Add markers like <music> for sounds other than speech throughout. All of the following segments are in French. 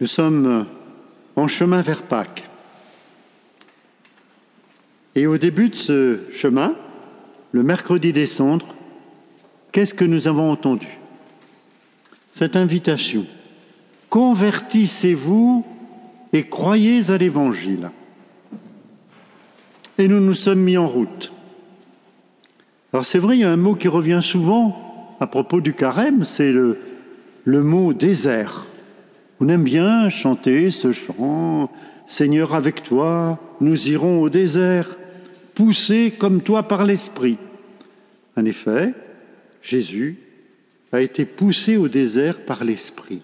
Nous sommes en chemin vers Pâques. Et au début de ce chemin, le mercredi des cendres, qu'est-ce que nous avons entendu? Cette invitation. Convertissez-vous et croyez à l'Évangile. Et nous nous sommes mis en route. Alors c'est vrai, il y a un mot qui revient souvent à propos du carême, c'est le, le mot désert. On aime bien chanter ce chant, Seigneur avec toi, nous irons au désert, poussés comme toi par l'Esprit. En effet, Jésus a été poussé au désert par l'Esprit.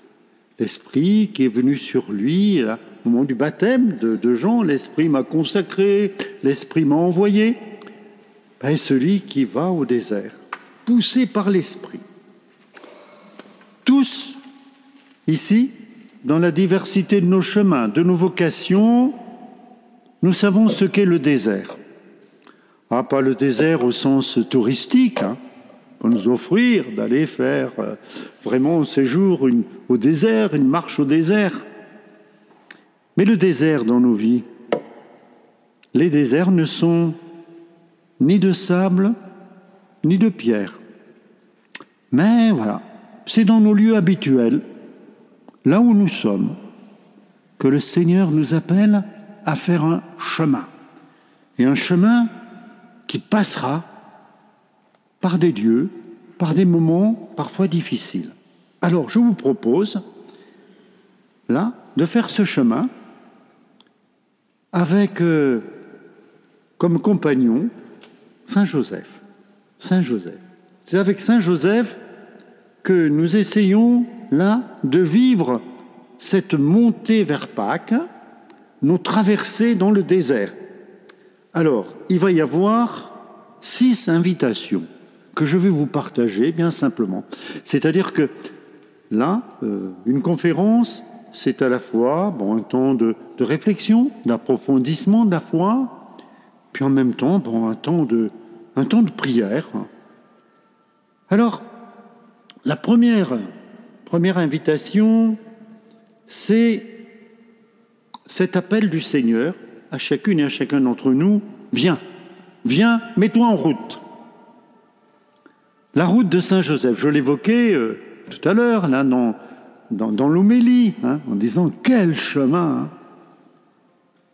L'Esprit qui est venu sur lui au moment du baptême de, Jean, l'Esprit m'a consacré, l'Esprit m'a envoyé. Ben, celui qui va au désert, poussé par l'Esprit. Tous, ici, dans la diversité de nos chemins, de nos vocations, nous savons ce qu'est le désert. Ah, pas le désert au sens touristique, hein, pour nous offrir d'aller faire euh, vraiment un séjour au désert, une marche au désert. Mais le désert dans nos vies, les déserts ne sont ni de sable, ni de pierre. Mais voilà, c'est dans nos lieux habituels, là où nous sommes, que le Seigneur nous appelle à faire un chemin. Et un chemin qui passera par des dieux, par des moments parfois difficiles. Alors je vous propose, là, de faire ce chemin avec euh, comme compagnon Saint Joseph. Saint Joseph. C'est avec Saint Joseph que nous essayons de vivre cette montée vers Pâques, nos traversées dans le désert. Alors, il va y avoir six invitations que je vais vous partager bien simplement. C'est-à-dire que là, euh, une conférence, c'est à la fois un temps de, réflexion, d'approfondissement de la foi, puis en même temps un temps de prière. Alors, la première, première invitation, c'est cet appel du Seigneur à chacune et à chacun d'entre nous, viens, viens, mets-toi en route. La route de Saint-Joseph, je l'évoquais euh, tout à l'heure, là, dans, dans, l'homélie, hein, en disant quel chemin. Hein.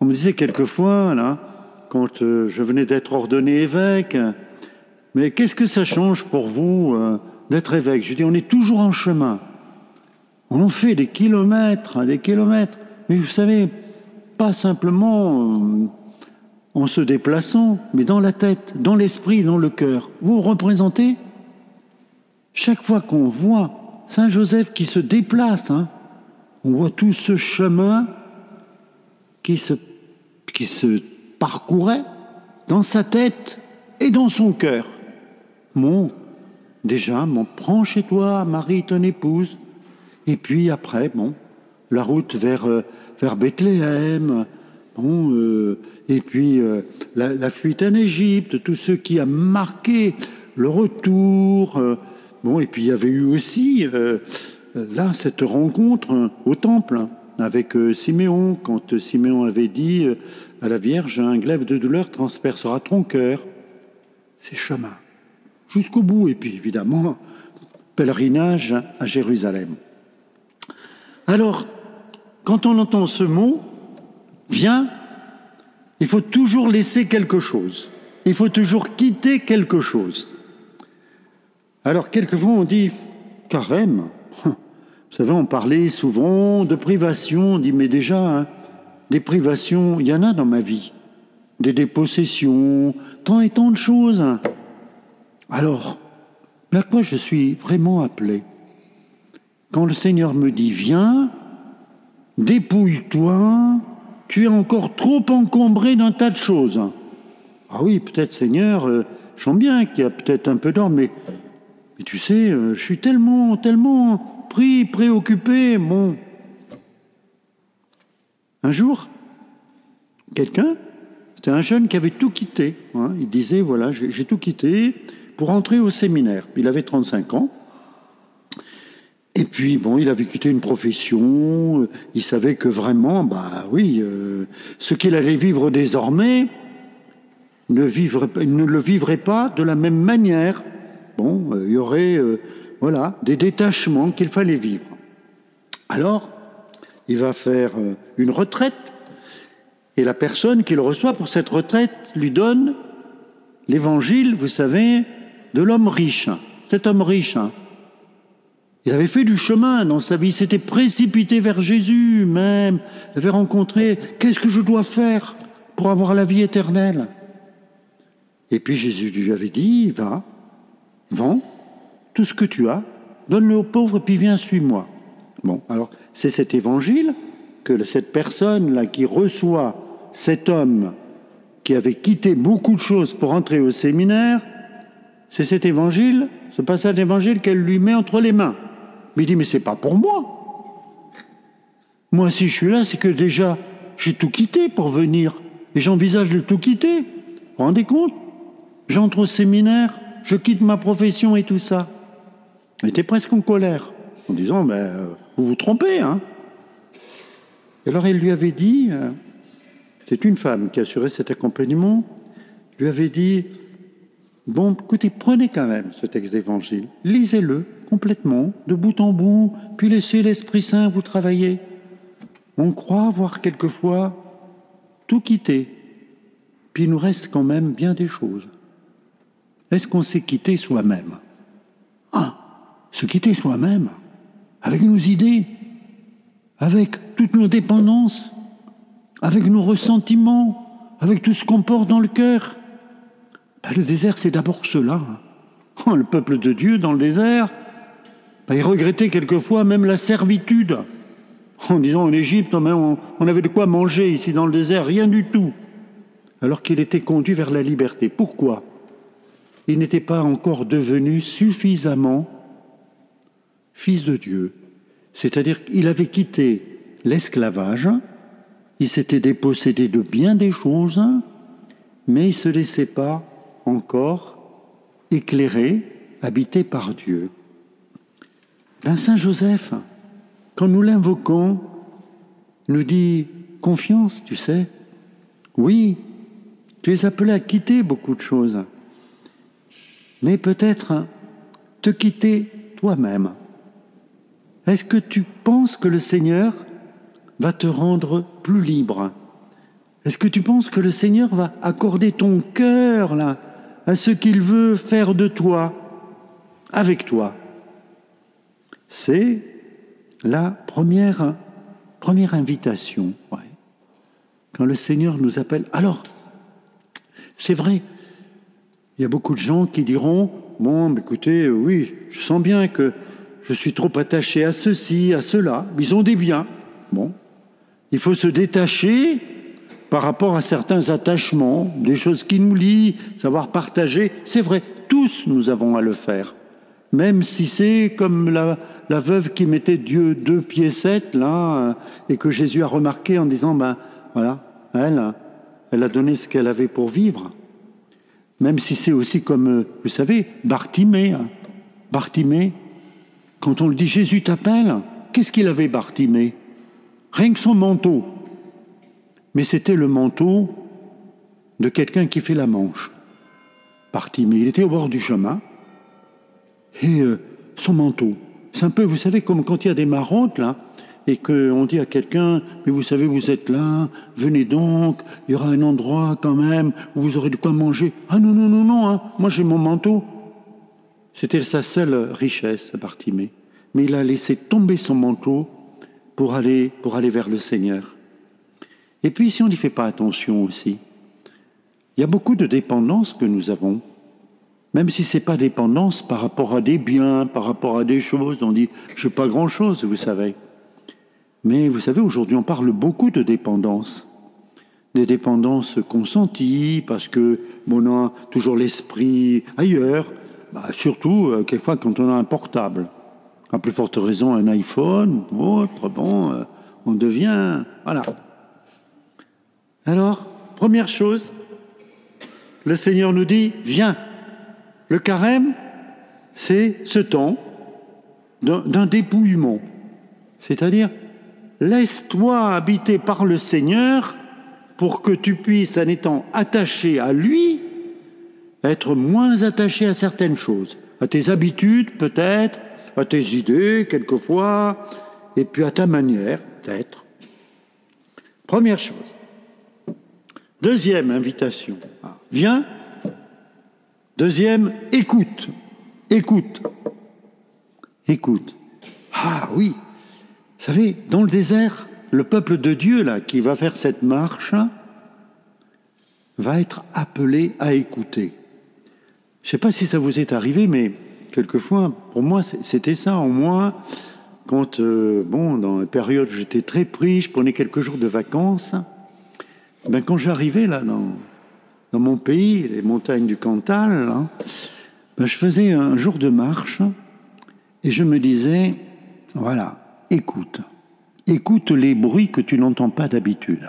On me disait quelquefois, là, quand euh, je venais d'être ordonné évêque, mais qu'est-ce que ça change pour vous euh, d'être évêque? Je dis, on est toujours en chemin. On fait des kilomètres, hein, des kilomètres. Mais vous savez, pas simplement euh, en se déplaçant, mais dans la tête, dans l'esprit, dans le cœur. Vous représentez Chaque fois qu'on voit Saint Joseph qui se déplace, hein, on voit tout ce chemin qui se, qui se parcourait dans sa tête et dans son cœur. Mon Déjà, bon, prends chez toi Marie, ton épouse. Et puis après, bon, la route vers, euh, vers Bethléem. Bon, euh, et puis euh, la, fuite en Égypte, tout ce qui a marqué le retour. bon, et puis il y avait eu aussi là cette rencontre au temple hein, avec Siméon, quand Siméon avait dit à la Vierge, un glaive de douleur transpercera ton cœur. C'est chemin jusqu'au bout. Et puis évidemment, pèlerinage à Jérusalem. Alors, quand on entend ce mot, viens, il faut toujours laisser quelque chose. Il faut toujours quitter quelque chose. Alors, quelquefois, on dit carême. Vous savez, on parlait souvent de privation. On dit, mais déjà, hein, des privations, il y en a dans ma vie. Des dépossessions, tant et tant de choses. Alors, à quoi je suis vraiment appelé? Quand le Seigneur me dit Viens, dépouille-toi, tu es encore trop encombré d'un tas de choses. Ah oui, peut-être Seigneur, euh, je bien qu'il y a peut-être un peu d'ordre, mais, mais tu sais, euh, je suis tellement, tellement pris, préoccupé. Bon. Un jour, quelqu'un, c'était un jeune qui avait tout quitté. Hein, il disait Voilà, j'ai tout quitté, pour entrer au séminaire. Il avait 35 ans. Et puis, bon, il avait quitté une profession, il savait que vraiment, bah oui, euh, ce qu'il allait vivre désormais ne, ne le vivrait pas de la même manière. Bon, euh, il y aurait, euh, voilà, des détachements qu'il fallait vivre. Alors, il va faire une retraite, et la personne qui le reçoit pour cette retraite lui donne l'évangile, vous savez, de l'homme riche. Cet homme riche, hein, il avait fait du chemin dans sa vie, s'était précipité vers Jésus même, il avait rencontré, qu'est-ce que je dois faire pour avoir la vie éternelle? Et puis Jésus lui avait dit, va, vends tout ce que tu as, donne-le aux pauvres, puis viens, suis-moi. Bon, alors c'est cet évangile que cette personne-là qui reçoit cet homme qui avait quitté beaucoup de choses pour entrer au séminaire, c'est cet évangile, ce passage d'évangile qu'elle lui met entre les mains. Mais il dit, mais c'est pas pour moi. Moi, si je suis là, c'est que déjà, j'ai tout quitté pour venir. Et j'envisage de tout quitter. Vous vous rendez compte? J'entre au séminaire, je quitte ma profession et tout ça. Il était presque en colère, en disant, ben, euh, vous vous trompez, hein alors, il lui avait dit, euh, c'est une femme qui assurait cet accompagnement, lui avait dit, bon, écoutez, prenez quand même ce texte d'évangile, lisez-le, complètement, de bout en bout, puis laisser l'Esprit Saint vous travailler. On croit avoir quelquefois tout quitté, puis il nous reste quand même bien des choses. Est-ce qu'on s'est quitté soi-même? Ah, se quitter soi-même, avec nos idées, avec toutes nos dépendances, avec nos ressentiments, avec tout ce qu'on porte dans le cœur? Ben, le désert, c'est d'abord cela. Oh, le peuple de Dieu dans le désert, bah, il regrettait quelquefois même la servitude. En disant en Égypte, on, on avait de quoi manger ici dans le désert, rien du tout. Alors qu'il était conduit vers la liberté. Pourquoi? Il n'était pas encore devenu suffisamment fils de Dieu. C'est-à-dire qu'il avait quitté l'esclavage, il s'était dépossédé de bien des choses, mais il ne se laissait pas encore éclairé, habité par Dieu. Ben, Saint Joseph, quand nous l'invoquons, nous dit confiance, tu sais. Oui, tu es appelé à quitter beaucoup de choses, mais peut-être te quitter toi-même. Est-ce que tu penses que le Seigneur va te rendre plus libre? Est-ce que tu penses que le Seigneur va accorder ton cœur là à ce qu'il veut faire de toi, avec toi? C'est la première, invitation. Quand le Seigneur nous appelle. Alors, c'est vrai, il y a beaucoup de gens qui diront, bon, écoutez, oui, je sens bien que je suis trop attaché à ceci, à cela. Ils ont des biens. Bon, il faut se détacher par rapport à certains attachements, des choses qui nous lient, savoir partager. C'est vrai, tous nous avons à le faire même si c'est comme la, veuve qui mettait Dieu deux pieds sept, là, et que Jésus a remarqué en disant, ben voilà, elle, elle a donné ce qu'elle avait pour vivre. Même si c'est aussi comme, vous savez, Bartimée. Hein. Bartimée, quand on le dit Jésus t'appelle, qu'est-ce qu'il avait Bartimée? Rien que son manteau. Mais c'était le manteau de quelqu'un qui fait la manche. Bartimée, il était au bord du chemin et euh, son manteau. C'est un peu, vous savez, comme quand il y a des marrontes, là, et qu'on dit à quelqu'un, mais vous savez, vous êtes là, venez donc, il y aura un endroit quand même où vous aurez de quoi manger. Ah non, non, non, non, hein, moi j'ai mon manteau. C'était sa seule richesse, Bartimée. Mais il a laissé tomber son manteau pour aller, pour aller vers le Seigneur. Et puis, si on n'y fait pas attention aussi, il y a beaucoup de dépendances que nous avons. Même si ce n'est pas dépendance par rapport à des biens, par rapport à des choses, on dit je n'ai pas grand-chose, vous savez. Mais vous savez, aujourd'hui, on parle beaucoup de dépendance. Des dépendances consenties, parce que on a toujours l'esprit ailleurs, bah, surtout euh, quelquefois quand on a un portable. À plus forte raison, un iPhone autre, bon, euh, on devient. Voilà. Alors, première chose, le Seigneur nous dit Viens. Le carême, c'est ce temps d'un dépouillement. C'est-à-dire, laisse-toi habiter par le Seigneur pour que tu puisses, en étant attaché à lui, être moins attaché à certaines choses, à tes habitudes peut-être, à tes idées quelquefois, et puis à ta manière d'être. Première chose. Deuxième invitation. Ah, viens. Deuxième, écoute. Écoute. Écoute. Ah oui. Vous savez, dans le désert, le peuple de Dieu, là, qui va faire cette marche, va être appelé à écouter. Je ne sais pas si ça vous est arrivé, mais quelquefois, pour moi, c'était ça. Au moins, quand, euh, bon, dans la période où j'étais très pris, je prenais quelques jours de vacances, ben, quand j'arrivais là dans, dans mon pays, les montagnes du Cantal, ben, je faisais un jour de marche et je me disais, voilà, écoute, écoute les bruits que tu n'entends pas d'habitude.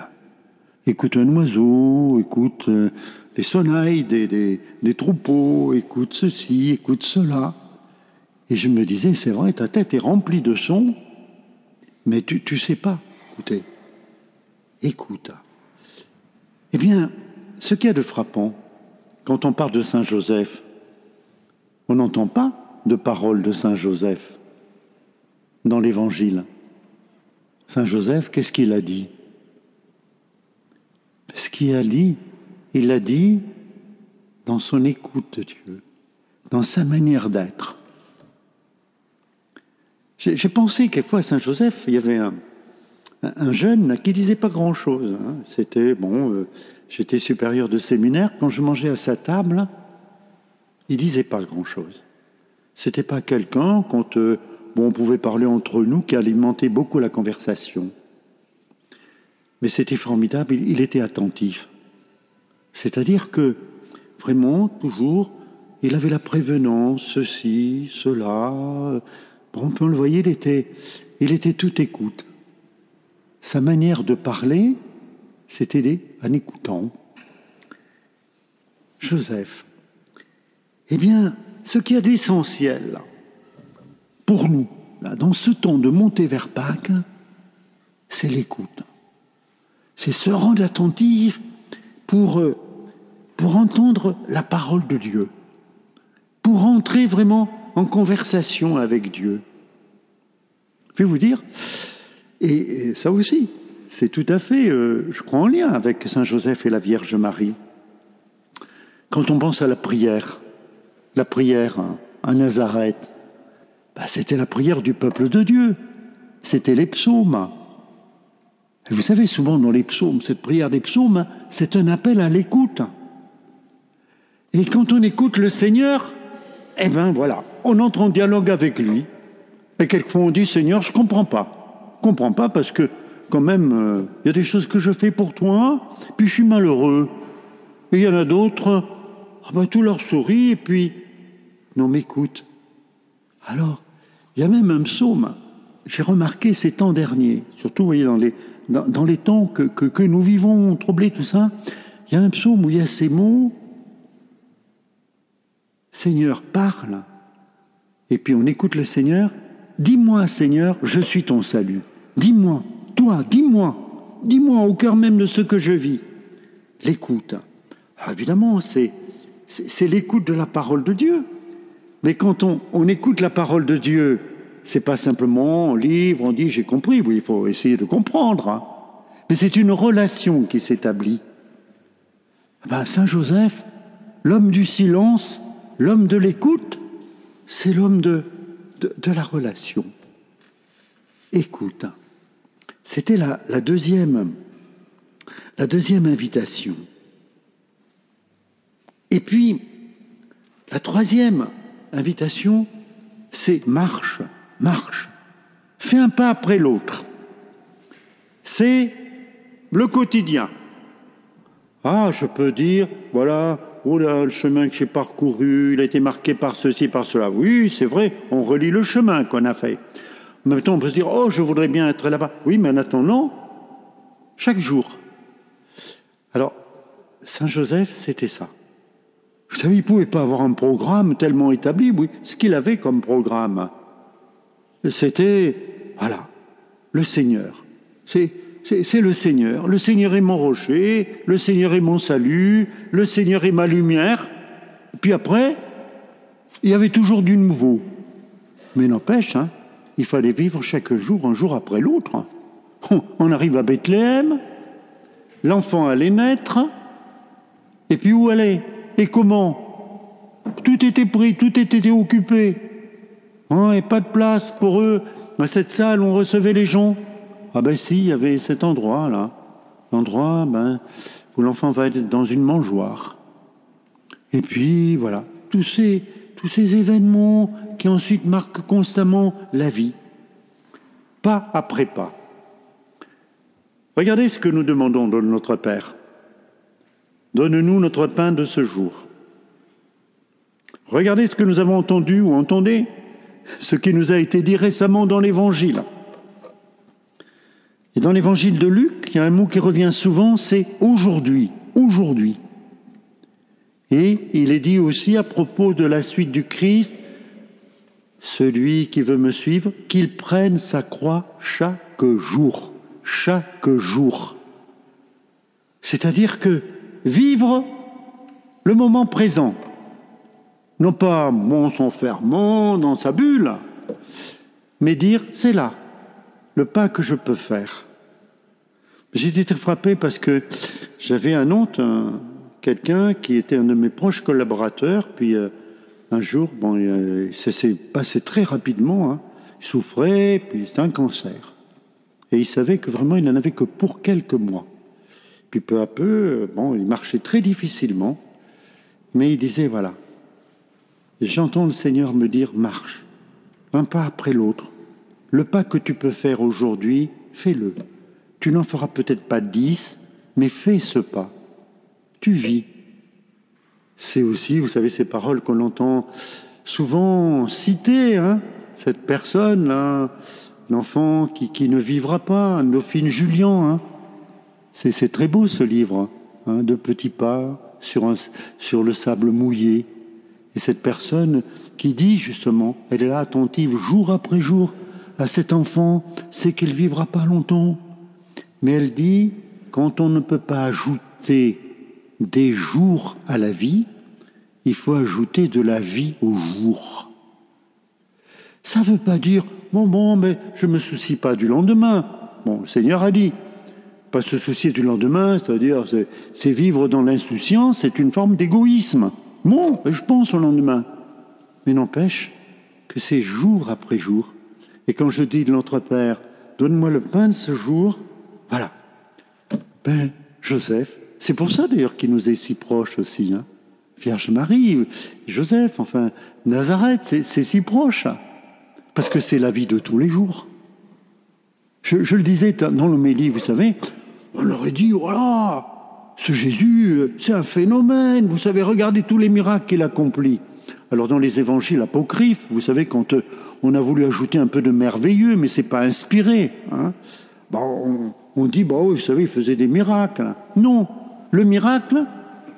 Écoute un oiseau, écoute euh, les sonnailles des, troupeaux, écoute ceci, écoute cela. Et je me disais, c'est vrai, ta tête est remplie de sons, mais tu ne sais pas écoutez. Écoute. Eh bien, ce qu'il y a de frappant, quand on parle de Saint Joseph, on n'entend pas de paroles de Saint Joseph dans l'Évangile. Saint Joseph, qu'est-ce qu'il a dit? Ce qu'il a dit, il l'a dit dans son écoute de Dieu, dans sa manière d'être. J'ai pensé quelquefois à Saint Joseph, il y avait un, jeune qui disait pas grand-chose. Hein. C'était, bon, euh, j'étais supérieur de séminaire, quand je mangeais à sa table, il disait pas grand-chose. C'était pas quelqu'un, quand euh, bon, on pouvait parler entre nous, qui alimentait beaucoup la conversation. Mais c'était formidable, il était attentif. C'est-à-dire que, vraiment, toujours, il avait la prévenance, ceci, cela. Bon, on le voyait, il était, il était tout écoute. Sa manière de parler, c'était en écoutant. Joseph. Eh bien, ce qu'il y a d'essentiel pour nous, dans ce temps de montée vers Pâques, c'est l'écoute. C'est se rendre attentif pour, euh, pour entendre la parole de Dieu, pour entrer vraiment en conversation avec Dieu. Je vais vous dire, et ça aussi, c'est tout à fait, euh, je crois, en lien avec Saint Joseph et la Vierge Marie. Quand on pense à la prière, la prière à Nazareth, bah, c'était la prière du peuple de Dieu, c'était les psaumes. Et vous savez, souvent dans les psaumes, cette prière des psaumes, c'est un appel à l'écoute. Et quand on écoute le Seigneur, eh bien voilà, on entre en dialogue avec lui. Et quelquefois on dit, Seigneur, je comprends pas. Je comprends pas parce que quand même, euh, il y a des choses que je fais pour toi, puis je suis malheureux. Et il y en a d'autres, ah ben, tout leur sourit, et puis, non, m'écoute. Alors, il y a même un psaume, j'ai remarqué ces temps derniers, surtout, vous voyez, dans les, dans, les temps que, que, nous vivons, troublés, tout ça, il y a un psaume où il y a ces mots Seigneur, parle. Et puis on écoute le Seigneur Dis-moi, Seigneur, je suis ton salut. Dis-moi, toi, dis-moi, dis-moi au cœur même de ce que je vis. L'écoute. Ah, évidemment, c'est, l'écoute de la parole de Dieu. Mais quand on, écoute la parole de Dieu c'est pas simplement on livre, on dit j'ai compris, oui, il faut essayer de comprendre. Hein. Mais c'est une relation qui s'établit. Ben, Saint Joseph, l'homme du silence, l'homme de l'écoute, c'est l'homme de, de, la relation. Écoute. C'était la, deuxième, invitation. Et puis, la troisième invitation, c'est marche marche. Fais un pas après l'autre. C'est le quotidien. Ah, je peux dire, voilà, oh le chemin que j'ai parcouru, il a été marqué par ceci, par cela. Oui, c'est vrai, on relit le chemin qu'on a fait. Maintenant, on peut se dire, oh, je voudrais bien être là-bas. Oui, mais en attendant, chaque jour. Alors, Saint Joseph, c'était ça. Vous savez, il ne pouvait pas avoir un programme tellement établi. Oui, ce qu'il avait comme programme, c'était, voilà, le Seigneur. C'est, c'est le Seigneur. Le Seigneur est mon rocher, le Seigneur est mon salut, le Seigneur est ma lumière. Puis après, il y avait toujours du nouveau. Mais n'empêche, hein, il fallait vivre chaque jour, un jour après l'autre. On arrive à Bethléem, l'enfant allait naître, et puis où allait Et comment? Tout était pris, tout était occupé. Hein, et pas de place pour eux. Dans cette salle, on recevait les gens. Ah ben si, il y avait cet endroit-là. L'endroit ben, où l'enfant va être dans une mangeoire. Et puis, voilà, tous ces, tous ces événements qui ensuite marquent constamment la vie. Pas après pas. Regardez ce que nous demandons de notre Père. Donne-nous notre pain de ce jour. Regardez ce que nous avons entendu ou entendez, ce qui nous a été dit récemment dans l'Évangile. Et dans l'évangile de Luc, il y a un mot qui revient souvent, c'est aujourd'hui, aujourd'hui. Et il est dit aussi à propos de la suite du Christ, celui qui veut me suivre, qu'il prenne sa croix chaque jour, chaque jour. C'est-à-dire que vivre le moment présent, non pas mon s'enfermant dans sa bulle, mais dire c'est là, le pas que je peux faire. J'ai été très frappé parce que j'avais un honte, quelqu'un qui était un de mes proches collaborateurs, puis euh, un jour, bon, ça s'est passé très rapidement, hein. il souffrait, puis c'était un cancer. Et il savait que vraiment il n'en avait que pour quelques mois. Puis peu à peu, bon, il marchait très difficilement, mais il disait, voilà, j'entends le Seigneur me dire, marche, un pas après l'autre. Le pas que tu peux faire aujourd'hui, fais-le. Tu n'en feras peut-être pas dix, mais fais ce pas. Tu vis. C'est aussi, vous savez, ces paroles qu'on entend souvent citer, hein, cette personne-là, l'enfant qui, qui, ne vivra pas, Dauphine Julien. Hein. C'est très beau ce livre, hein, de petits pas sur, un, sur le sable mouillé. Et cette personne qui dit justement, elle est là attentive jour après jour, à cet enfant, c'est qu'il vivra pas longtemps. Mais elle dit, quand on ne peut pas ajouter des jours à la vie, il faut ajouter de la vie au jour. Ça ne veut pas dire, bon, bon, mais je ne me soucie pas du lendemain. Bon, le Seigneur a dit, pas se soucier du lendemain, c'est-à-dire, c'est vivre dans l'insouciance, c'est une forme d'égoïsme. Bon, je pense au lendemain. Mais n'empêche que c'est jour après jour, et quand je dis de notre Père, donne-moi le pain de ce jour, voilà. Ben, Joseph, c'est pour ça d'ailleurs qu'il nous est si proche aussi. Hein. Vierge Marie, Joseph, enfin, Nazareth, c'est si proche. Parce que c'est la vie de tous les jours. Je, le disais dans l'homélie, vous savez, on aurait dit, voilà, ce Jésus, c'est un phénomène. Vous savez, regardez tous les miracles qu'il accomplit. Alors dans les évangiles apocryphes, vous savez, quand euh, on a voulu ajouter un peu de merveilleux, mais c'est pas inspiré. Bon, on, dit, bon, vous savez, il faisait des miracles. Non, le miracle,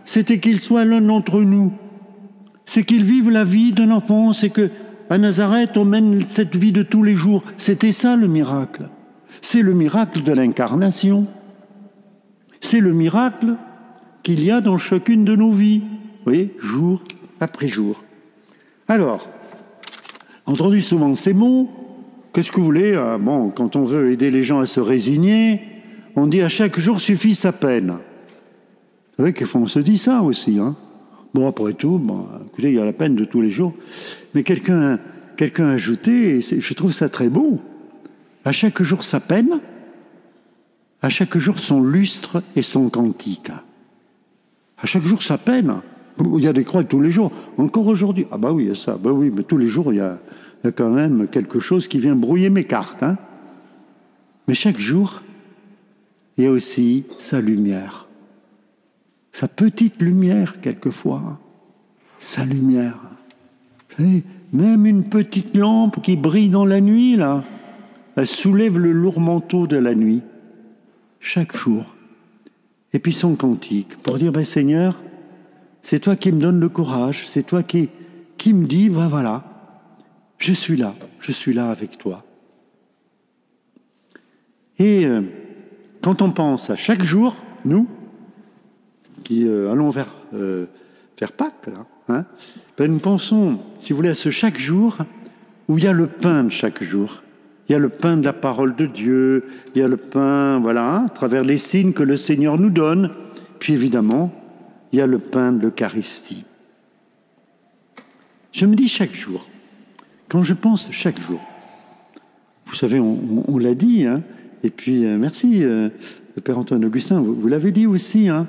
c'était qu'il soit l'un d'entre nous. C'est qu'il vive la vie d'un enfant. C'est que à Nazareth, on mène cette vie de tous les jours. C'était ça le miracle. C'est le miracle de l'incarnation. C'est le miracle qu'il y a dans chacune de nos vies. Vous voyez, jour après jour. Alors, entendu souvent ces mots, qu'est-ce que vous voulez euh, Bon, quand on veut aider les gens à se résigner, on dit à chaque jour suffit sa peine. Vous savez on se dit ça aussi. Hein bon, après tout, bon, écoutez, il y a la peine de tous les jours. Mais quelqu'un quelqu'un a ajouté, et je trouve ça très beau, à chaque jour sa peine, à chaque jour son lustre et son cantique. À chaque jour sa peine. Il y a des croix tous les jours. Encore aujourd'hui. Ah bah oui, il y a ça. Bah oui, mais tous les jours, il y a, quand même quelque chose qui vient brouiller mes cartes. Hein. Mais chaque jour, il y a aussi sa lumière. Sa petite lumière, quelquefois. Sa lumière. même une petite lampe qui brille dans la nuit, là, elle soulève le lourd manteau de la nuit. Chaque jour. Et puis son cantique, pour dire, ben Seigneur, c'est toi qui me donnes le courage, c'est toi qui, qui me dis, voilà, je suis là, je suis là avec toi. Et euh, quand on pense à chaque jour, nous, qui euh, allons vers, euh, Pâques, hein, ben nous pensons, si vous voulez, à ce chaque jour où il y a le pain de chaque jour. Il y a le pain de la parole de Dieu, il y a le pain, voilà, à travers les signes que le Seigneur nous donne. Puis évidemment, il y a le pain de l'Eucharistie. Je me dis chaque jour, quand je pense chaque jour, vous savez, on, l'a dit, hein, et puis euh, merci, Père Antoine Augustin, vous, l'avez dit aussi, hein,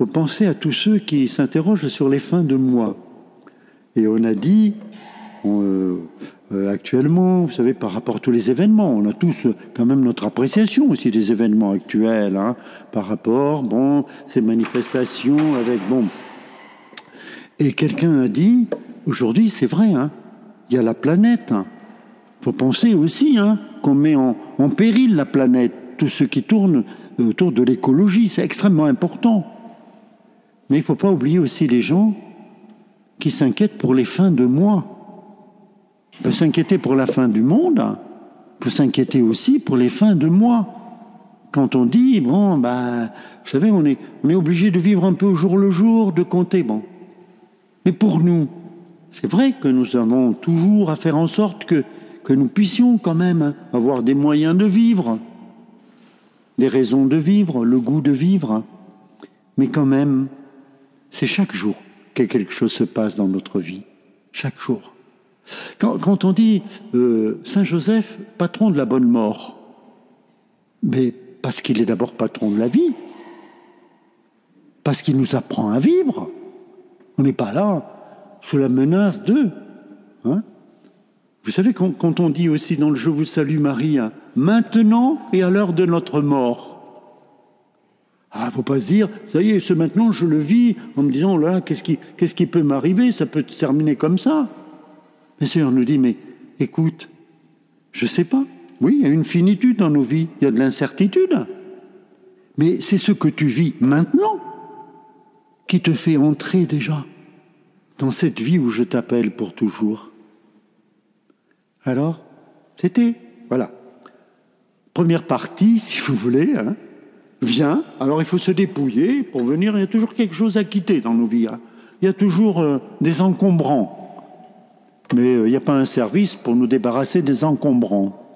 faut penser à tous ceux qui s'interrogent sur les fins de mois. Et on a dit, euh, actuellement, vous savez, par rapport à tous les événements, on a tous quand même notre appréciation aussi des événements actuels, hein, par rapport, bon, ces manifestations avec, bon. Et quelqu'un a dit, aujourd'hui, c'est vrai, hein, il y a la planète. Hein. faut penser aussi hein, qu'on met en, péril la planète, tout ce qui tourne autour de l'écologie, c'est extrêmement important. Mais il ne faut pas oublier aussi les gens qui s'inquiètent pour les fins de mois. On peut s'inquiéter pour la fin du monde, on peut s'inquiéter aussi pour les fins de mois. Quand on dit, bon, ben, vous savez, on est, on est obligé de vivre un peu au jour le jour, de compter. Mais pour nous, c'est vrai que nous avons toujours à faire en sorte que, que nous puissions quand même avoir des moyens de vivre, des raisons de vivre, le goût de vivre. Mais quand même, c'est chaque jour que quelque chose se passe dans notre vie. Chaque jour. Quand, on dit euh, Saint Joseph, patron de la bonne mort, mais parce qu'il est d'abord patron de la vie, parce qu'il nous apprend à vivre. On n'est pas là sous la menace d'eux. Hein vous savez, quand, on dit aussi dans le Je vous salue Marie, maintenant et à l'heure de notre mort, ah, faut pas se dire, ça y est, ce maintenant, je le vis en me disant, là, qu'est-ce qui, qu'est-ce qui peut m'arriver Ça peut terminer comme ça. Mais Seigneur nous dit, mais écoute, je sais pas. Oui, il y a une finitude dans nos vies, il y a de l'incertitude. Mais c'est ce que tu vis maintenant qui te fait entrer déjà dans cette vie où je t'appelle pour toujours. Alors, c'était, voilà. Première partie, <laughs> si vous voulez, hein, vient. Alors il faut se dépouiller pour venir. Il y a toujours quelque chose à quitter dans nos vies. Hein. Il y a toujours euh, des encombrants. Mais euh, il n'y a pas un service pour nous débarrasser des encombrants.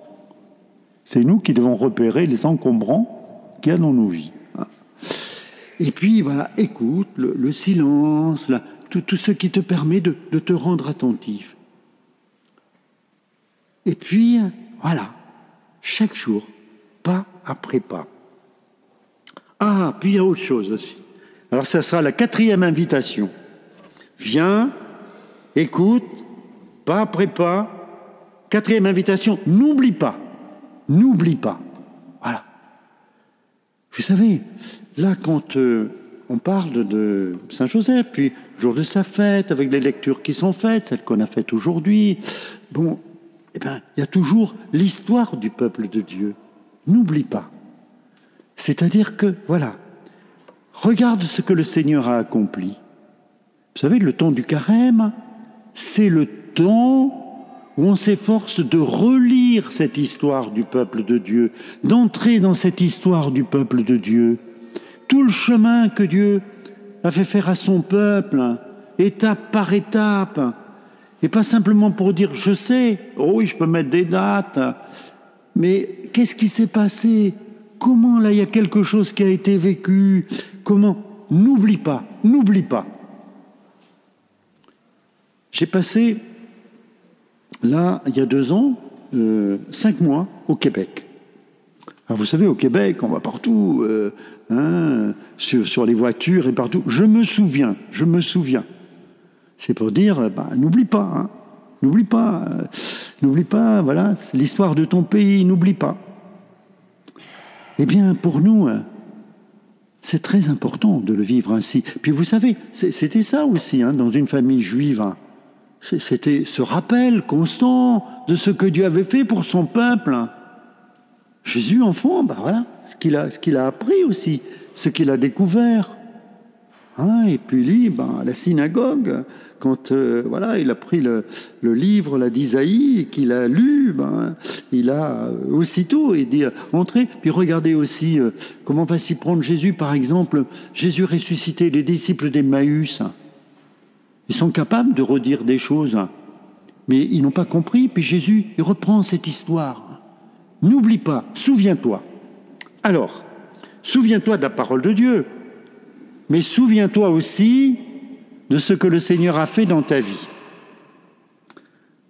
C'est nous qui devons repérer les encombrants qu'il y a dans nos vies. Et puis voilà, écoute, le, le silence, tout, ce qui te permet de, te rendre attentif. Et puis, voilà, chaque jour, pas après pas. Ah, puis il y a autre chose aussi. Alors ça sera la quatrième invitation. Viens, écoute, pas après pas. Quatrième invitation, n'oublie pas. N'oublie pas. Voilà. Vous savez, là, quand euh, on parle de Saint Joseph, puis jour de sa fête, avec les lectures qui sont faites, celles qu'on a faites aujourd'hui. Bon, eh bien, il y a toujours l'histoire du peuple de Dieu. N'oublie pas. C'est-à-dire que, voilà, regarde ce que le Seigneur a accompli. Vous savez, le temps du carême, c'est le temps où on s'efforce de relire cette histoire du peuple de Dieu, d'entrer dans cette histoire du peuple de Dieu. Tout le chemin que Dieu a fait faire à son peuple, étape par étape, et pas simplement pour dire je sais, oh oui, je peux mettre des dates, mais qu'est-ce qui s'est passé? Comment là il y a quelque chose qui a été vécu? Comment? N'oublie pas, n'oublie pas. J'ai passé, là, il y a deux ans, euh, cinq mois au Québec. Alors vous savez, au Québec, on va partout, euh, hein, sur, les voitures et partout. Je me souviens, je me souviens. C'est pour dire, bah, n'oublie pas, hein, n'oublie pas, euh, n'oublie pas, voilà, l'histoire de ton pays, n'oublie pas. Eh bien, pour nous, hein, c'est très important de le vivre ainsi. Puis vous savez, c'était ça aussi, hein, dans une famille juive. Hein. C'était ce rappel constant de ce que Dieu avait fait pour son peuple. Jésus, enfant, ben voilà, ce qu'il a, a appris aussi, ce qu'il a découvert. Hein, et puis lui, ben, à la synagogue, quand euh, voilà, il a pris le, livre d'Isaïe qu'il a lu, ben, il a euh, aussitôt et dit entrez. Puis regardez aussi euh, comment va s'y prendre Jésus, par exemple, Jésus ressuscité, les disciples d'Emmaüs. Ils sont capables de redire des choses, mais ils n'ont pas compris. Puis Jésus, il reprend cette histoire. N'oublie pas, souviens-toi. Alors, souviens-toi de la parole de Dieu mais souviens-toi aussi de ce que le Seigneur a fait dans ta vie.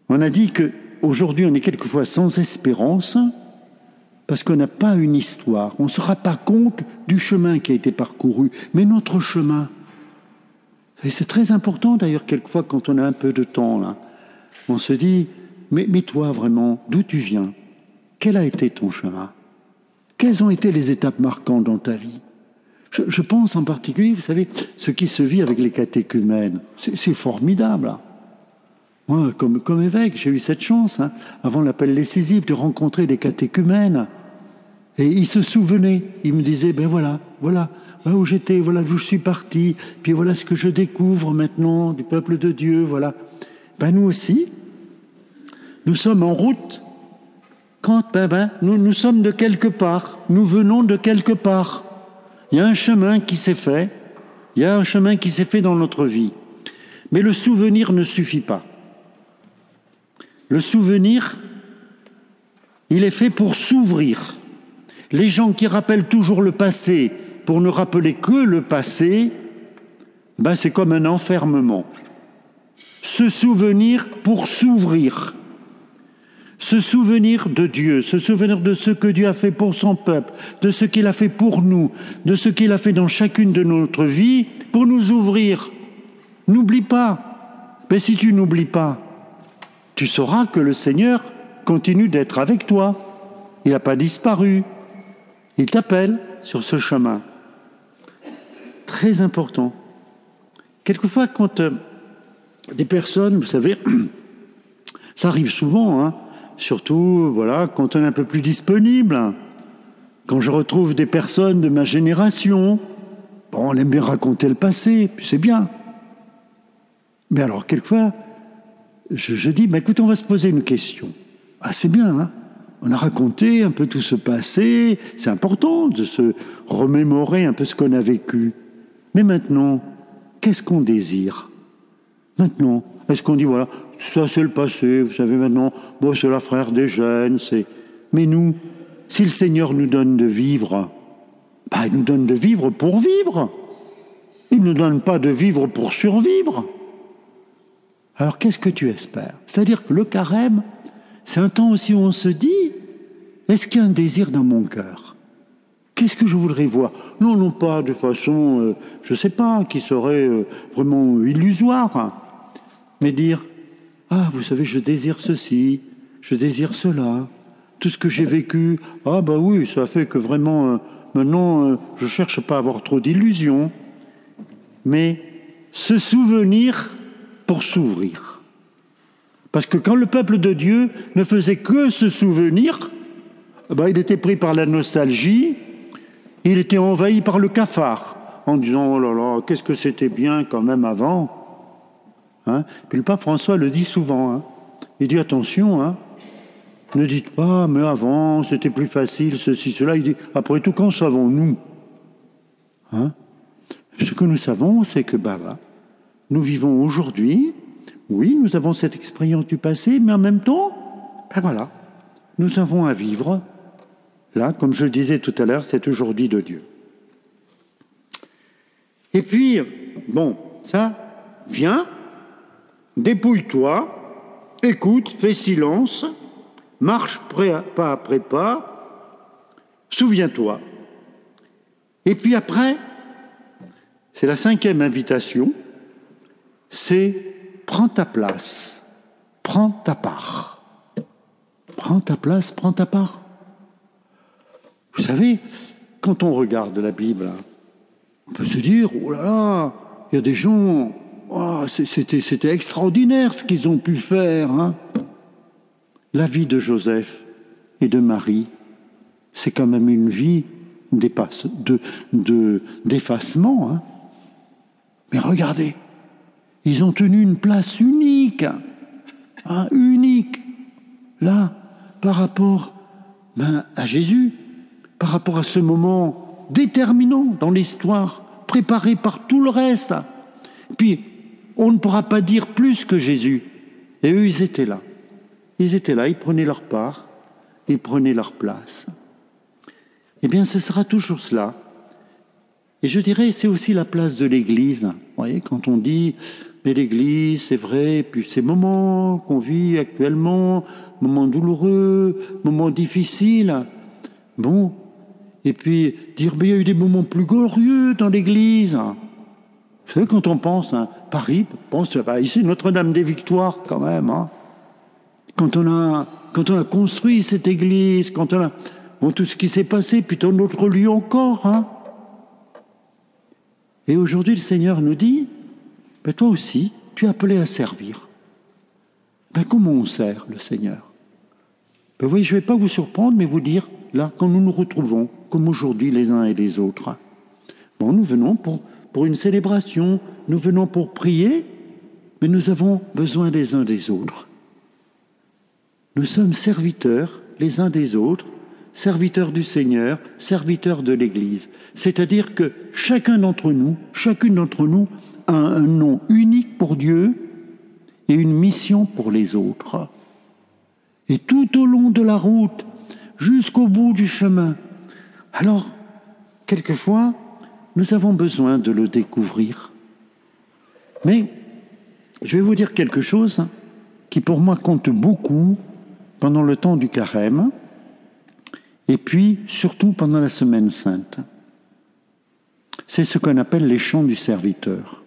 On a dit que aujourd'hui on est quelquefois sans espérance parce qu'on n'a pas une histoire. On ne se rend pas compte du chemin qui a été parcouru, mais notre chemin. Et c'est très important d'ailleurs quelquefois quand on a un peu de temps là. On se dit, mais, mais toi vraiment, d'où tu viens? Quel a été ton chemin? Quelles ont été les étapes marquantes dans ta vie? Je, pense en particulier, vous savez, ce qui se vit avec les catéchumènes. C'est formidable. Moi, comme, évêque, j'ai eu cette chance, hein, avant l'appel décisif, de rencontrer des catéchumènes. Et ils se souvenaient. Ils me disaient, ben voilà, voilà, voilà où j'étais, voilà d'où je suis parti, puis voilà ce que je découvre maintenant du peuple de Dieu, voilà. Ben nous aussi, nous sommes en route. Quand, ben, ben, nous, nous sommes de quelque part, nous venons de quelque part. Il y a un chemin qui s'est fait, il y a un chemin qui s'est fait dans notre vie. Mais le souvenir ne suffit pas. Le souvenir, il est fait pour s'ouvrir. Les gens qui rappellent toujours le passé pour ne rappeler que le passé, ben c'est comme un enfermement. Se souvenir pour s'ouvrir se souvenir de Dieu, se souvenir de ce que Dieu a fait pour son peuple, de ce qu'il a fait pour nous, de ce qu'il a fait dans chacune de notre vie, pour nous ouvrir. N'oublie pas. Mais si tu n'oublies pas, tu sauras que le Seigneur continue d'être avec toi. Il n'a pas disparu. Il t'appelle sur ce chemin. Très important. Quelquefois, quand euh, des personnes, vous savez, <clears throat> ça arrive souvent, hein, surtout voilà, quand on est un peu plus disponible. Quand je retrouve des personnes de ma génération, bon, on aime bien raconter le passé, puis c'est bien. Mais alors, quelquefois, je, dis, bah, écoute, on va se poser une question. Ah, c'est bien, hein on a raconté un peu tout ce passé, c'est important de se remémorer un peu ce qu'on a vécu. Mais maintenant, qu'est-ce qu'on désire? Maintenant, est-ce qu'on dit, voilà, ça c'est le passé, vous savez maintenant, bon, c'est la frère des jeunes, c'est... Mais nous, si le Seigneur nous donne de vivre, bah, il nous donne de vivre pour vivre. Il ne nous donne pas de vivre pour survivre. Alors qu'est-ce que tu espères? C'est-à-dire que le carême, c'est un temps aussi où on se dit, est-ce qu'il y a un désir dans mon cœur? Qu'est-ce que je voudrais voir? Non, non pas de façon, euh, je ne sais pas, qui serait euh, vraiment illusoire mais dire Ah, vous savez, je désire ceci, je désire cela, tout ce que j'ai vécu, ah, bah oui, ça fait que vraiment, euh, maintenant, euh, je cherche pas à avoir trop d'illusions, mais se souvenir pour s'ouvrir. Parce que quand le peuple de Dieu ne faisait que se souvenir, bah, il était pris par la nostalgie, il était envahi par le cafard, en disant Oh là là, qu'est-ce que c'était bien quand même avant Hein. Puis le pape François le dit souvent. Hein. Il dit attention, hein. ne dites pas, mais avant c'était plus facile, ceci, cela. Il dit après tout, qu'en savons-nous Ce que nous savons, c'est que bah, nous vivons aujourd'hui. Oui, nous avons cette expérience du passé, mais en même temps, ben voilà, nous avons à vivre. Là, comme je le disais tout à l'heure, c'est aujourd'hui de Dieu. Et puis, bon, ça vient, Dépouille-toi, écoute, fais silence, marche pas après pas, souviens-toi. Et puis après, c'est la cinquième invitation, c'est prends ta place, prends ta part. Prends ta place, prends ta part. Vous savez, quand on regarde la Bible, on peut se dire, oh là là, il y a des gens Oh, c'était extraordinaire ce qu'ils ont pu faire. Hein. La vie de Joseph et de Marie, c'est quand même une vie d'effacement. De, hein. Mais regardez, ils ont tenu une place unique, hein, unique, là, par rapport ben, à Jésus, par rapport à ce moment déterminant dans l'histoire, préparé par tout le reste. On ne pourra pas dire plus que Jésus. Et eux, ils étaient là. Ils étaient là, ils prenaient leur part, ils prenaient leur place. Eh bien, ce sera toujours cela. Et je dirais, c'est aussi la place de l'Église. Vous voyez, quand on dit, mais l'Église, c'est vrai, puis ces moments qu'on vit actuellement, moments douloureux, moments difficiles, bon, et puis dire, mais il y a eu des moments plus glorieux dans l'Église. Vous savez, quand on pense à Paris, on pense bah, ici Notre-Dame des Victoires quand même. Hein. Quand, on a, construit cette église, quand on a tout ce qui s'est passé, puis dans d'autres lieux encore. Hein. Et aujourd'hui, le Seigneur nous dit, ben, toi aussi, tu es appelé à servir. Ben, comment on sert le Seigneur? Ben, Oui, je ne vais pas vous surprendre, mais vous dire, là, quand nous nous retrouvons, comme aujourd'hui les uns et les autres, bon, nous venons pour pour une célébration, nous venons pour prier, mais nous avons besoin les uns des autres. Nous sommes serviteurs les uns des autres, serviteurs du Seigneur, serviteurs de l'Église. C'est-à-dire que chacun d'entre nous, chacune d'entre nous a un nom unique pour Dieu et une mission pour les autres. Et tout au long de la route, jusqu'au bout du chemin. Alors, quelquefois, nous avons besoin de le découvrir. Mais je vais vous dire quelque chose qui pour moi compte beaucoup pendant le temps du carême et puis surtout pendant la semaine sainte. C'est ce qu'on appelle les chants du serviteur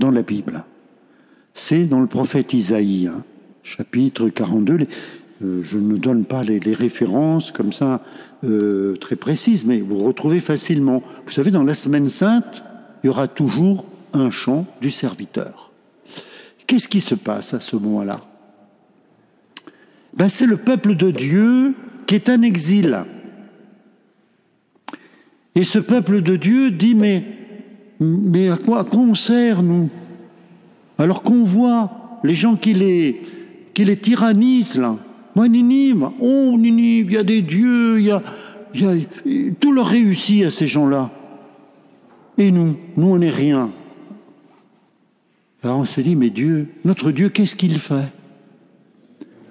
dans la Bible. C'est dans le prophète Isaïe, hein, chapitre 42. Euh, je ne donne pas les, références comme ça euh, très précises, mais vous retrouvez facilement. Vous savez, dans la semaine sainte, il y aura toujours un chant du serviteur. Qu'est-ce qui se passe à ce moment-là? Ben, C'est le peuple de Dieu qui est en exil. Et ce peuple de Dieu dit, mais, mais à, quoi, on sert, nous? Alors qu'on voit les gens qui les, qui les tyrannisent, là, moi, Ninive, oh Ninive, il y a des dieux, il y a, tout leur réussit à ces gens-là. Et nous, nous, on n'est rien. Alors on se dit, mais Dieu, notre Dieu, qu'est-ce qu'il fait?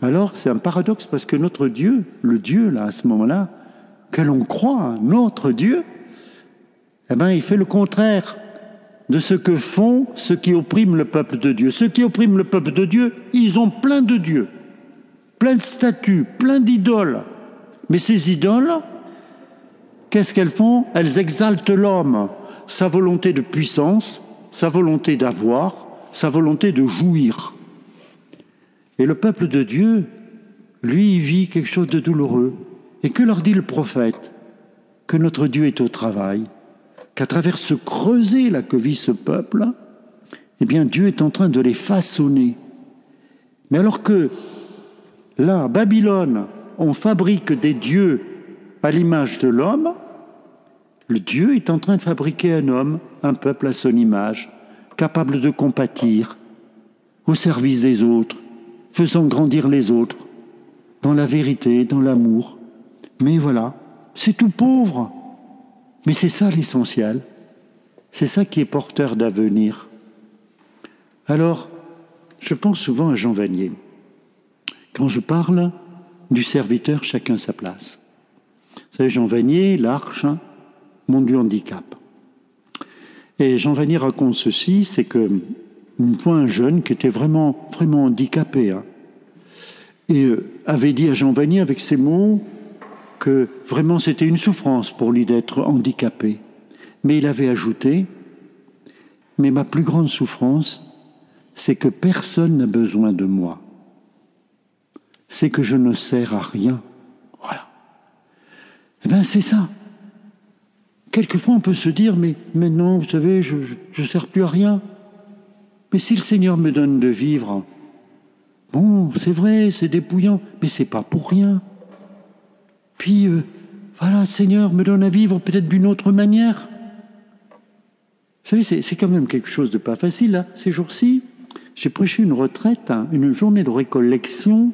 Alors c'est un paradoxe parce que notre Dieu, le Dieu, là, à ce moment-là, que l'on croit, notre Dieu, eh bien, il fait le contraire de ce que font ceux qui oppriment le peuple de Dieu. Ceux qui oppriment le peuple de Dieu, ils ont plein de dieux plein de statues, plein d'idoles. Mais ces idoles, qu'est-ce qu'elles font? Elles exaltent l'homme, sa volonté de puissance, sa volonté d'avoir, sa volonté de jouir. Et le peuple de Dieu, lui, vit quelque chose de douloureux. Et que leur dit le prophète? Que notre Dieu est au travail, qu'à travers ce creuset là que vit ce peuple, eh bien Dieu est en train de les façonner. Mais alors que Là, Babylone, on fabrique des dieux à l'image de l'homme. Le Dieu est en train de fabriquer un homme, un peuple à son image, capable de compatir, au service des autres, faisant grandir les autres, dans la vérité, dans l'amour. Mais voilà, c'est tout pauvre. Mais c'est ça l'essentiel. C'est ça qui est porteur d'avenir. Alors, je pense souvent à Jean Vanier. Quand je parle du serviteur, chacun sa place. Vous savez, Jean Vanier, l'Arche, mon du handicap. Et Jean Vanier raconte ceci, c'est que une fois un jeune qui était vraiment, vraiment handicapé, hein, et euh, avait dit à Jean Vanier avec ces mots que vraiment c'était une souffrance pour lui d'être handicapé. Mais il avait ajouté, mais ma plus grande souffrance, c'est que personne n'a besoin de moi c'est que je ne sers à rien. Voilà. Eh bien, c'est ça. Quelquefois, on peut se dire, mais maintenant, vous savez, je ne sers plus à rien. Mais si le Seigneur me donne de vivre, bon, c'est vrai, c'est dépouillant, mais c'est pas pour rien. Puis, euh, voilà, le Seigneur me donne à vivre peut-être d'une autre manière. savez, c'est quand même quelque chose de pas facile. Là. Ces jours-ci, j'ai prêché une retraite, hein, une journée de récollection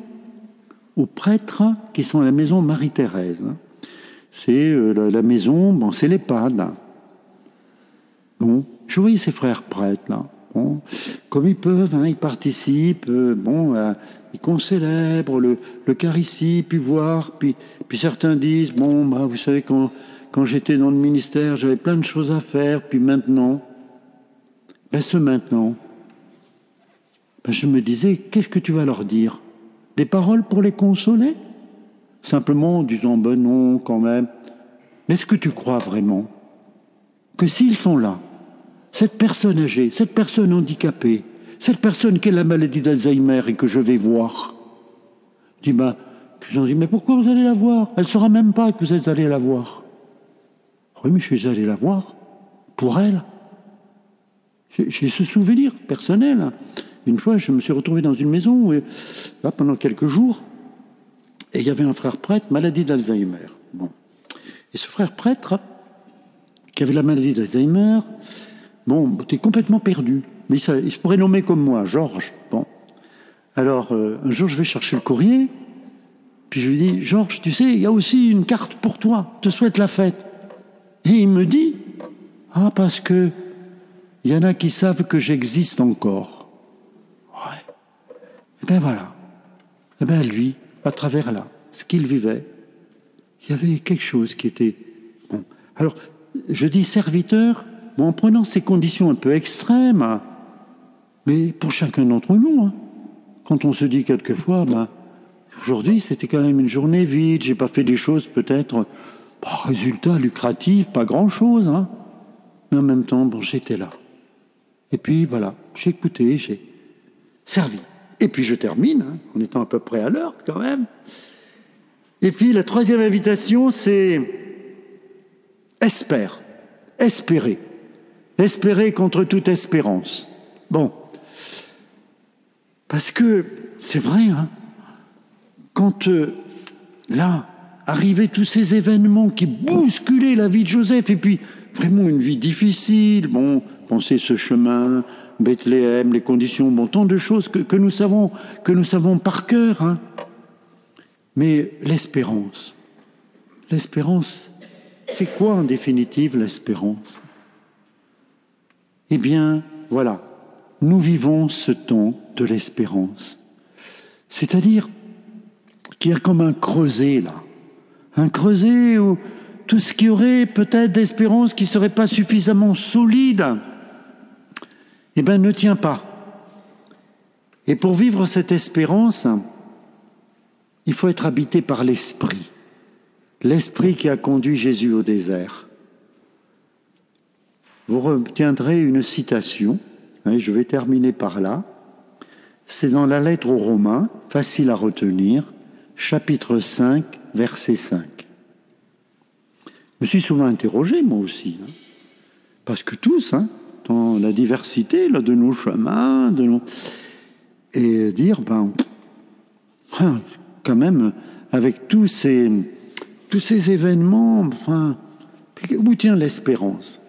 aux prêtres qui sont à la maison Marie-Thérèse. C'est euh, la, maison, bon, c'est l'EHPAD. Bon, je voyais ces frères prêtres là. Comme ils peuvent, hein, ils participent, euh, bon, ils concélèbrent le, le ici, puis voir, puis, puis certains disent, bon, bah, vous savez, quand, quand j'étais dans le ministère, j'avais plein de choses à faire, puis maintenant, ben ce maintenant, ben je me disais, qu'est-ce que tu vas leur dire? Des paroles pour les consoler? Simplement en disant, ben non, quand même. Mais est-ce que tu crois vraiment que s'ils sont là, cette personne âgée, cette personne handicapée, cette personne qui a la maladie d'Alzheimer et que je vais voir, dis ben, ils ont dit, mais pourquoi vous allez la voir? Elle ne saura même pas que vous êtes allé la voir. Oui, mais je suis allé la voir pour elle. J'ai ce souvenir personnel. Une fois, je me suis retrouvé dans une maison pendant quelques jours, et il y avait un frère prêtre, maladie d'Alzheimer. Bon. Et ce frère prêtre, qui avait la maladie d'Alzheimer, bon, était complètement perdu. Mais il, se pourrait nommer comme moi, Georges. Bon. Alors, euh, un jour, je vais chercher le courrier, puis je lui dis, Georges, tu sais, il y a aussi une carte pour toi, te souhaite la fête. Et il me dit, ah, parce que il y en a qui savent que j'existe encore. Bien voilà. Bien lui, à travers là, ce qu'il vivait, il y avait quelque chose qui était bon. Alors, je dis serviteur, bon, en prenant ces conditions un peu extrêmes, hein, mais pour chacun d'entre nous, hein, quand on se dit quelquefois, ben, aujourd'hui c'était quand même une journée vide, j'ai pas fait des choses peut-être résultat lucratif, pas grand-chose, hein. Mais en même temps, bon, j'étais là. Et puis voilà, j'ai écouté, j'ai servi. Et puis je termine, hein, en étant à peu près à l'heure quand même. Et puis la troisième invitation, c'est espère, espérer, espérer contre toute espérance. Bon, parce que c'est vrai, hein, quand euh, là, arrivaient tous ces événements qui bousculaient la vie de Joseph, et puis vraiment une vie difficile, bon, pensez ce chemin, Bethléem, les conditions, bon, tant de choses que, nous savons, que nous savons par cœur. Hein. Mais l'espérance, l'espérance, c'est quoi en définitive l'espérance? Eh bien, voilà, nous vivons ce temps de l'espérance. C'est-à-dire qu'il y a comme un creuset là un creuset ou tout ce qui aurait peut-être d'espérance qui ne serait pas suffisamment solide, eh bien, ne tient pas. Et pour vivre cette espérance, il faut être habité par l'Esprit, l'Esprit qui a conduit Jésus au désert. Vous retiendrez une citation, hein, je vais terminer par là. C'est dans la lettre aux Romains, facile à retenir, chapitre 5, verset 5. Je me suis souvent interrogé, moi aussi, hein. parce que tous, hein, la diversité de nos chemins, de nos... et dire, ben, quand même, avec tous ces, tous ces événements, enfin, où tient l'espérance?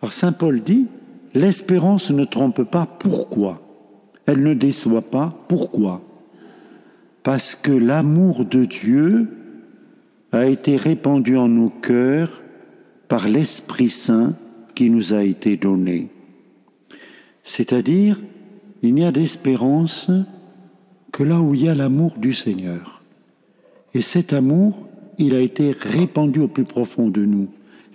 Alors Saint Paul dit, l'espérance ne trompe pas, pourquoi? Elle ne déçoit pas, pourquoi? Parce que l'amour de Dieu a été répandu en nos cœurs par l'Esprit Saint qui nous a été donné. C'est-à-dire, il n'y a d'espérance que là où il y a l'amour du Seigneur. Et cet amour, il a été répandu au plus profond de nous.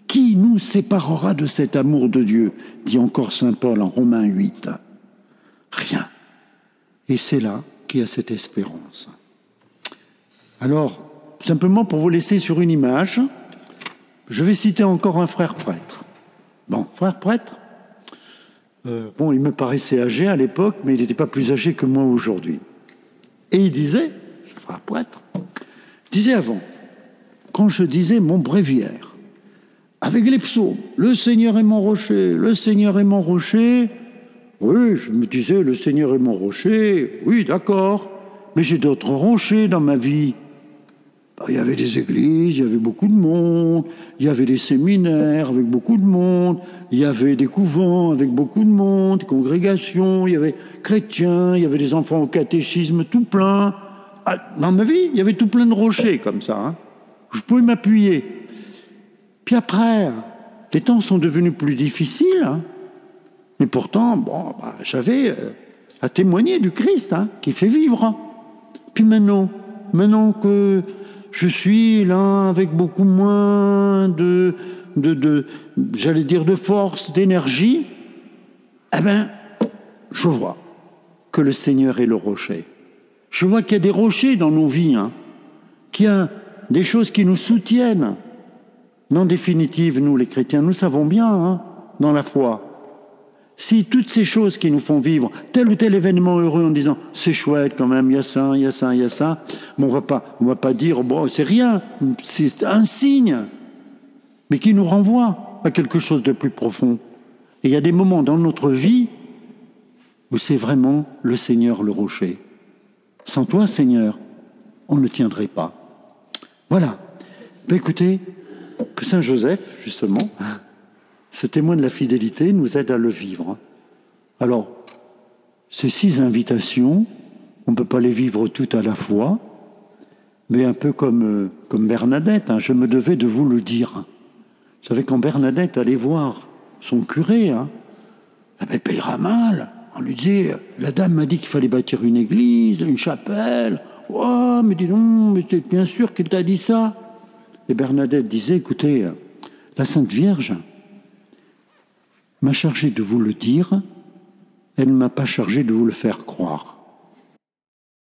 Qui nous séparera de cet amour de Dieu? Dit encore Saint Paul en Romains 8. Rien. Et c'est là qu'il y a cette espérance. Alors, simplement pour vous laisser sur une image, je vais citer encore un frère prêtre. Bon, frère prêtre, euh, bon, il me paraissait âgé à l'époque, mais il n'était pas plus âgé que moi aujourd'hui. Et il disait, frère prêtre, disait avant, quand je disais mon bréviaire, avec les psaumes, le Seigneur est mon rocher, le Seigneur est mon rocher, oui, je me disais, le Seigneur est mon rocher, oui, d'accord, mais j'ai d'autres rochers dans ma vie. Bah, il y avait des églises, il y avait beaucoup de monde, il y avait des séminaires avec beaucoup de monde, il y avait des couvents avec beaucoup de monde, des congrégations, il y avait chrétiens, il y avait des enfants au catéchisme tout plein. Ah, dans ma vie, il y avait tout plein de rochers comme ça. Hein. Je pouvais m'appuyer. Puis après, les temps sont devenus plus difficiles. Hein. Mais pourtant, bon, bah, j'avais euh, à témoigner du Christ hein, qui fait vivre. Puis maintenant, maintenant que je suis là avec beaucoup moins de, de, j'allais dire, de force, d'énergie, eh bien, je vois que le Seigneur est le rocher. Je vois qu'il y a des rochers dans nos vies, hein, qu'il y a des choses qui nous soutiennent. Mais en définitive, nous les chrétiens, nous savons bien, hein, dans la foi, si toutes ces choses qui nous font vivre tel ou tel événement heureux en disant c'est chouette quand même, il y a ça, il y a ça, il y a ça, bon, on va pas, on va pas dire bon c'est rien, c'est un signe, mais qui nous renvoie à quelque chose de plus profond. Et il y a des moments dans notre vie où c'est vraiment le Seigneur le rocher. Sans toi, Seigneur, on ne tiendrait pas. Voilà. Ben, écoutez, que Saint Joseph, justement, ce témoin de la fidélité nous aide à le vivre. Alors, ces six invitations, on ne peut pas les vivre toutes à la fois, mais un peu comme, euh, comme Bernadette, hein, je me devais de vous le dire. Vous savez, quand Bernadette allait voir son curé, hein, payera mal. On lui disait, la dame m'a dit qu'il fallait bâtir une église, une chapelle. Oh, mais dis donc, mais bien sûr qu'il t'a dit ça. Et Bernadette disait, écoutez, la Sainte Vierge, m'a chargé de vous le dire, elle ne m'a pas chargé de vous le faire croire.